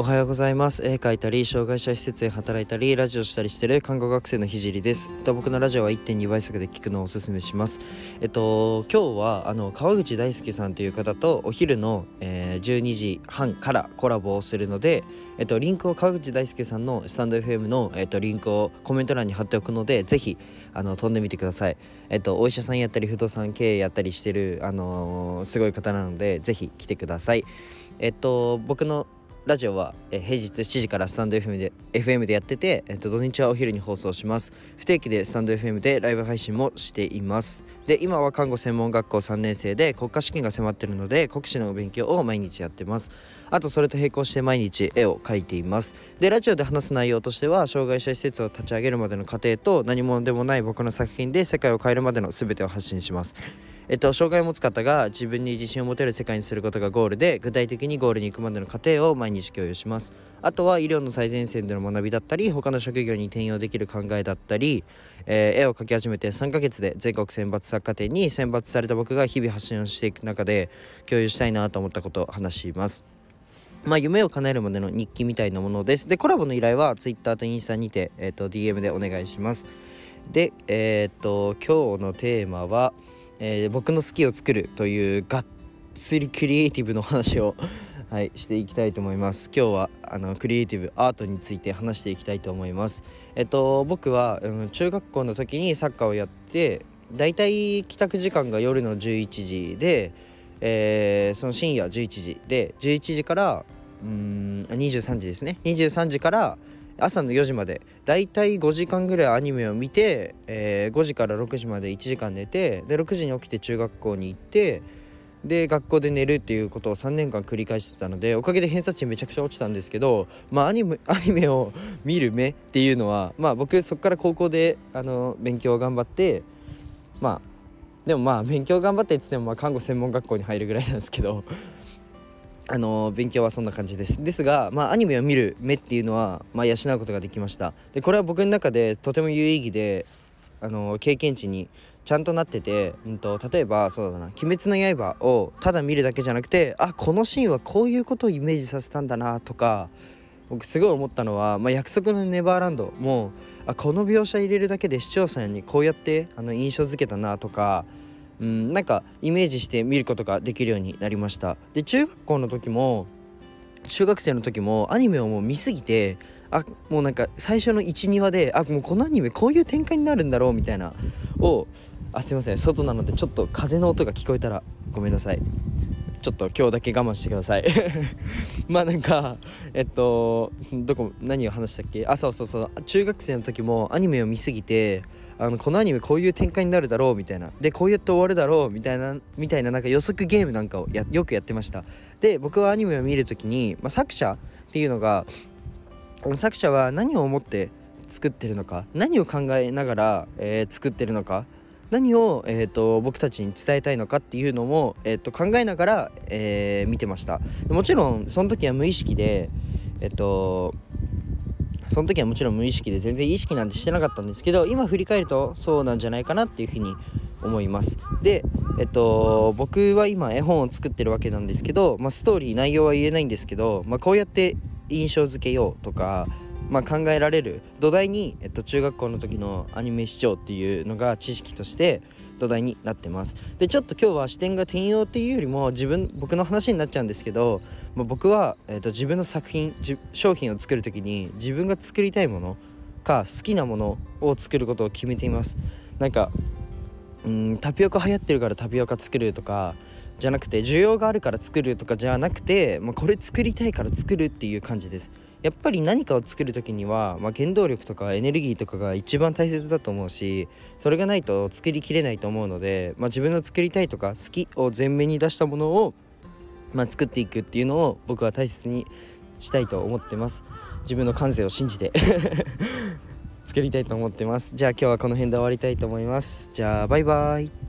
おはようございます。絵描いたり障害者施設で働いたりラジオしたりしてる看護学生のひじりです。と僕のラジオは1.2倍速で聞くのをおすすめします。えっと今日はあの川口大輔さんという方とお昼の、えー、12時半からコラボをするのでえっとリンクを川口大輔さんのスタンド FM のえっとリンクをコメント欄に貼っておくのでぜひあの飛んでみてください。えっとお医者さんやったり不動産経営やったりしてるあのー、すごい方なのでぜひ来てください。えっと僕のラジオは、え平日7時からスタンド FM で FM でやってて、えっと、土日はお昼に放送します。不定期でスタンド FM でライブ配信もしています。で今は看護専門学校3年生で国家試験が迫ってるので国試の勉強を毎日やってます。あとそれと並行して毎日絵を描いています。でラジオで話す内容としては障害者施設を立ち上げるまでの過程と何者でもない僕の作品で世界を変えるまでの全てを発信します。えっと、障害を持つ方が自分に自信を持てる世界にすることがゴールで具体的にゴールに行くまでの過程を毎日共有しますあとは医療の最前線での学びだったり他の職業に転用できる考えだったり、えー、絵を描き始めて3ヶ月で全国選抜作家展に選抜された僕が日々発信をしていく中で共有したいなと思ったことを話しますまあ、夢を叶えるまでの日記みたいなものです。で、コラボの依頼は Twitter とインスタにて、えーと、DM でお願いします。で、えっ、ー、と、今日のテーマは、えー、僕の好きを作るというがっつりクリエイティブの話をはい、していきたいと思います。今日はあのクリエイティブアートについて話していきたいと思います。えっと僕は、うん、中学校の時にサッカーをやってだいたい帰宅時間が夜の11時で、えー、その深夜11時で11時からうん23時ですね。23時から朝の4時まで。だいたい5時間ぐらいアニメを見て、えー、5時から6時まで1時間寝てで6時に起きて中学校に行ってで学校で寝るっていうことを3年間繰り返してたのでおかげで偏差値めちゃくちゃ落ちたんですけど、まあ、アニメアニメを見る目っていうのは、まあ、僕そこから高校であの勉強を頑張ってまあでもまあ勉強頑張ってっつってもまあ看護専門学校に入るぐらいなんですけどあの勉強はそんな感じです。ですが、まあ、アニメを見る目っていうのは、まあ、養うことができました。でこれは僕の中でとても有意義であの経験値にちゃんとなってて、うんと、例えばそうだな「鬼滅の刃」をただ見るだけじゃなくてあこのシーンはこういうことをイメージさせたんだなとか僕すごい思ったのは、まあ、約束のネバーランドもあこの描写入れるだけで視聴者にこうやってあの印象付けたなとかうん、なんかイメージして見ることができるようになりました。で中学校の時も中学生の時もアニメをもう見すぎてあもうなんか最初の12話であもうこのアニメこういう展開になるんだろうみたいなをあすいません外なのでちょっと風の音が聞こえたらごめんなさい。ちょっと今日だけ我慢してください。まあなんかえっとどこ何を話したっけ？あそうそうそう。中学生の時もアニメを見すぎてあのこのアニメこういう展開になるだろうみたいな。でこうやって終わるだろうみたいなみたいななんか予測ゲームなんかをやよくやってました。で僕はアニメを見る時に、まあ、作者っていうのが作者は何を思って作ってるのか何を考えながら、えー、作ってるのか何を、えーと、僕たちに伝えたいのかっていうのも、えーと、考えながら、えー、見てました。もちろんその時は無意識でえっ、ー、とその時はもちろん無意識で全然意識なんてしてなかったんですけど今振り返るとそうなんじゃないかなっていうふうに思います。でえっと僕は今絵本を作ってるわけなんですけど、まあ、ストーリー内容は言えないんですけど、まあ、こうやって印象付けようとか、まあ、考えられる。土台に、えっと、中学校の時のアニメ視聴っていうのが知識として土台になってます。でちょっと今日は視点が転用っていうよりも自分僕の話になっちゃうんですけど、まあ、僕は、えーと、自分の作品商品を作る時に自分が作りたいものか好きなものを作ることを決めています。なんかうんタピオカ流行ってるからタピオカ作るとかじゃなくて需要があるから作るとかじゃなくて、まあ、これ作りたいから作るっていう感じです。やっぱり何かを作る時には、まあ、原動力とかエネルギーとかが一番大切だと思うしそれがないと作りきれないと思うので、まあ、自分の作りたいとか好きを前面に出したものを、ま、作っていくっていうのを僕は大切にしたいと思ってます。自分の感性を信じて 作りたいと思ってます。じゃあ今日はこの辺で終わりたいと思います。じゃあバイバイ。